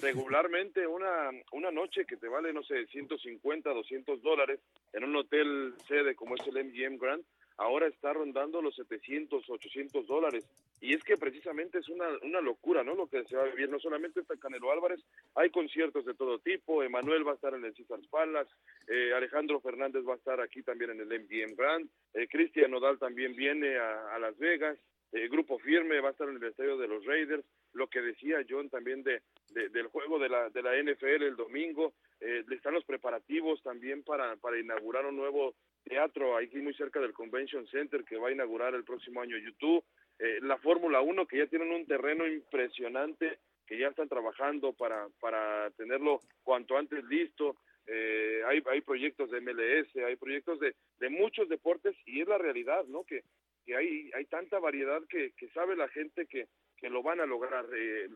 Speaker 17: Regularmente una, una noche que te vale, no sé, 150, 200 dólares en un hotel sede como es el MGM Grand, ahora está rondando los 700, 800 dólares. Y es que precisamente es una, una locura, ¿no? Lo que se va a vivir. No solamente está Canelo Álvarez, hay conciertos de todo tipo. Emanuel va a estar en el Caesars Palace, eh, Alejandro Fernández va a estar aquí también en el MGM Grand, eh, Cristian Nodal también viene a, Las Vegas, el Grupo Firme va a estar en el estadio de los Raiders. Lo que decía John también de, del juego de la, de la NFL el domingo. Eh, están los preparativos también para, para inaugurar un nuevo teatro aquí muy cerca del Convention Center que va a inaugurar el próximo año YouTube, eh, la Fórmula 1 que ya tienen un terreno impresionante que ya están trabajando para, para tenerlo cuanto antes listo, eh, hay, hay proyectos de MLS, hay proyectos de, de muchos deportes y es la realidad, ¿no? Que, que hay, hay tanta variedad que, que sabe la gente que, que lo van a lograr. Eh,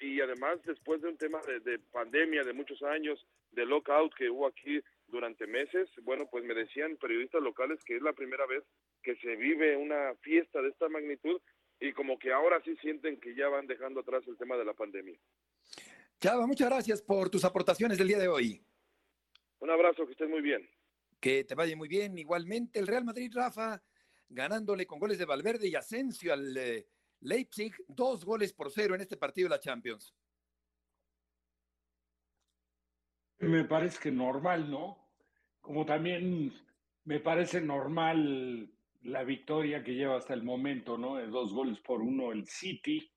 Speaker 17: y además después de un tema de, de, pandemia de muchos años, de lockout que hubo aquí durante meses, bueno, pues me decían periodistas locales que es la primera vez que se vive una fiesta de esta magnitud y como que ahora sí sienten que ya van dejando atrás el tema de la pandemia.
Speaker 2: Chava, muchas gracias por tus aportaciones del día de hoy.
Speaker 17: Un abrazo, que estés muy bien.
Speaker 2: Que te vaya muy bien. Igualmente, el Real Madrid, Rafa, ganándole con goles de Valverde y Asensio al eh, Leipzig, dos goles por cero en este partido de la Champions.
Speaker 3: Me parece que normal, ¿no? Como también me parece normal la victoria que lleva hasta el momento, ¿no? De dos goles por uno el City.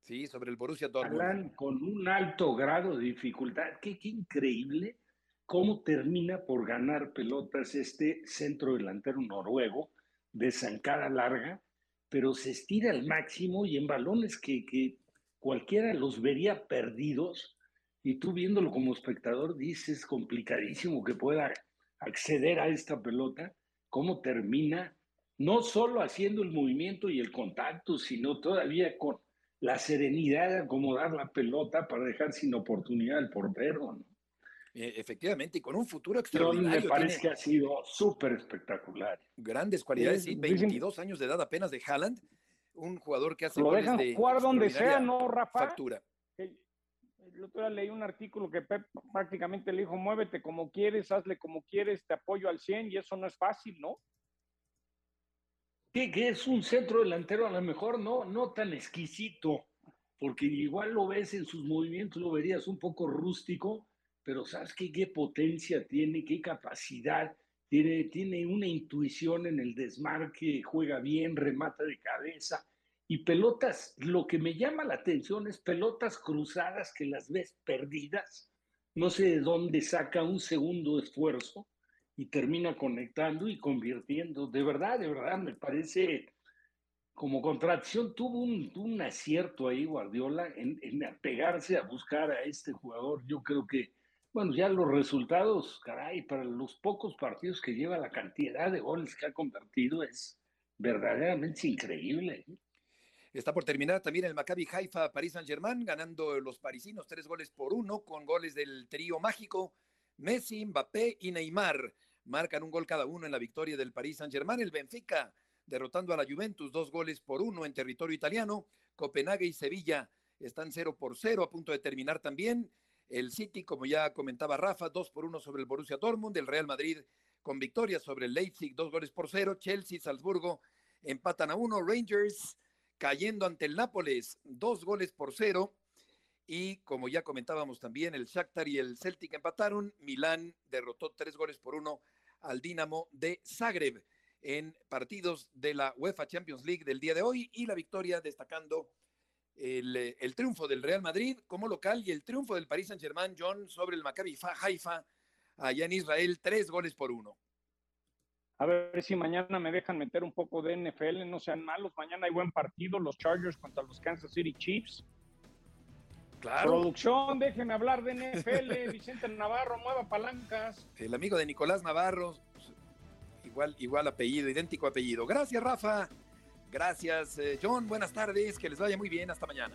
Speaker 2: Sí, sobre el Borussia Dortmund.
Speaker 3: con un alto grado de dificultad. Qué, qué increíble cómo termina por ganar pelotas este centro delantero noruego de zancada larga, pero se estira al máximo y en balones que, que cualquiera los vería perdidos y tú viéndolo como espectador dices complicadísimo que pueda acceder a esta pelota, cómo termina no solo haciendo el movimiento y el contacto, sino todavía con la serenidad de acomodar la pelota para dejar sin oportunidad al portero. ¿no?
Speaker 2: Eh, efectivamente, y con un futuro
Speaker 3: Pero
Speaker 2: extraordinario.
Speaker 3: me parece que ha sido súper espectacular.
Speaker 2: Grandes cualidades,
Speaker 4: sí, dicen-
Speaker 2: 22 años de edad apenas de Haaland, un jugador que hace
Speaker 4: Lo dejan
Speaker 2: de
Speaker 4: jugar donde sea, ¿no, Rafa?
Speaker 2: Factura.
Speaker 4: El otro día leí un artículo que Pep prácticamente le dijo, muévete como quieres, hazle como quieres, te apoyo al 100 y eso no es fácil, ¿no?
Speaker 3: Que, que es un centro delantero a lo mejor no, no tan exquisito, porque igual lo ves en sus movimientos, lo verías un poco rústico, pero sabes qué, qué potencia tiene, qué capacidad, tiene, tiene una intuición en el desmarque, juega bien, remata de cabeza. Y pelotas, lo que me llama la atención es pelotas cruzadas que las ves perdidas, no sé de dónde saca un segundo esfuerzo y termina conectando y convirtiendo. De verdad, de verdad, me parece como contracción. Tuvo un, un acierto ahí Guardiola en, en apegarse a buscar a este jugador. Yo creo que, bueno, ya los resultados, caray, para los pocos partidos que lleva, la cantidad de goles que ha convertido es verdaderamente increíble.
Speaker 2: Está por terminar también el Maccabi Haifa París Saint Germain, ganando los parisinos tres goles por uno, con goles del trío mágico. Messi, Mbappé y Neymar marcan un gol cada uno en la victoria del París Saint Germain. El Benfica derrotando a la Juventus, dos goles por uno en territorio italiano. Copenhague y Sevilla están cero por cero, a punto de terminar también. El City, como ya comentaba Rafa, dos por uno sobre el Borussia Dortmund. El Real Madrid con victoria sobre el Leipzig, dos goles por cero. Chelsea, Salzburgo empatan a uno. Rangers cayendo ante el Nápoles, dos goles por cero. Y como ya comentábamos también, el Shakhtar y el Celtic empataron. Milán derrotó tres goles por uno al Dinamo de Zagreb en partidos de la UEFA Champions League del día de hoy y la victoria destacando el, eh, el triunfo del Real Madrid como local y el triunfo del Paris Saint Germain, John, sobre el Maccabi Fa- Haifa allá en Israel, tres goles por uno.
Speaker 4: A ver si mañana me dejan meter un poco de NFL, no sean malos. Mañana hay buen partido, los Chargers contra los Kansas City Chiefs.
Speaker 2: Claro.
Speaker 4: Producción, déjeme hablar de NFL. *laughs* Vicente Navarro, mueva palancas.
Speaker 2: El amigo de Nicolás Navarro, igual, igual apellido, idéntico apellido. Gracias, Rafa. Gracias, eh, John. Buenas tardes. Que les vaya muy bien. Hasta mañana.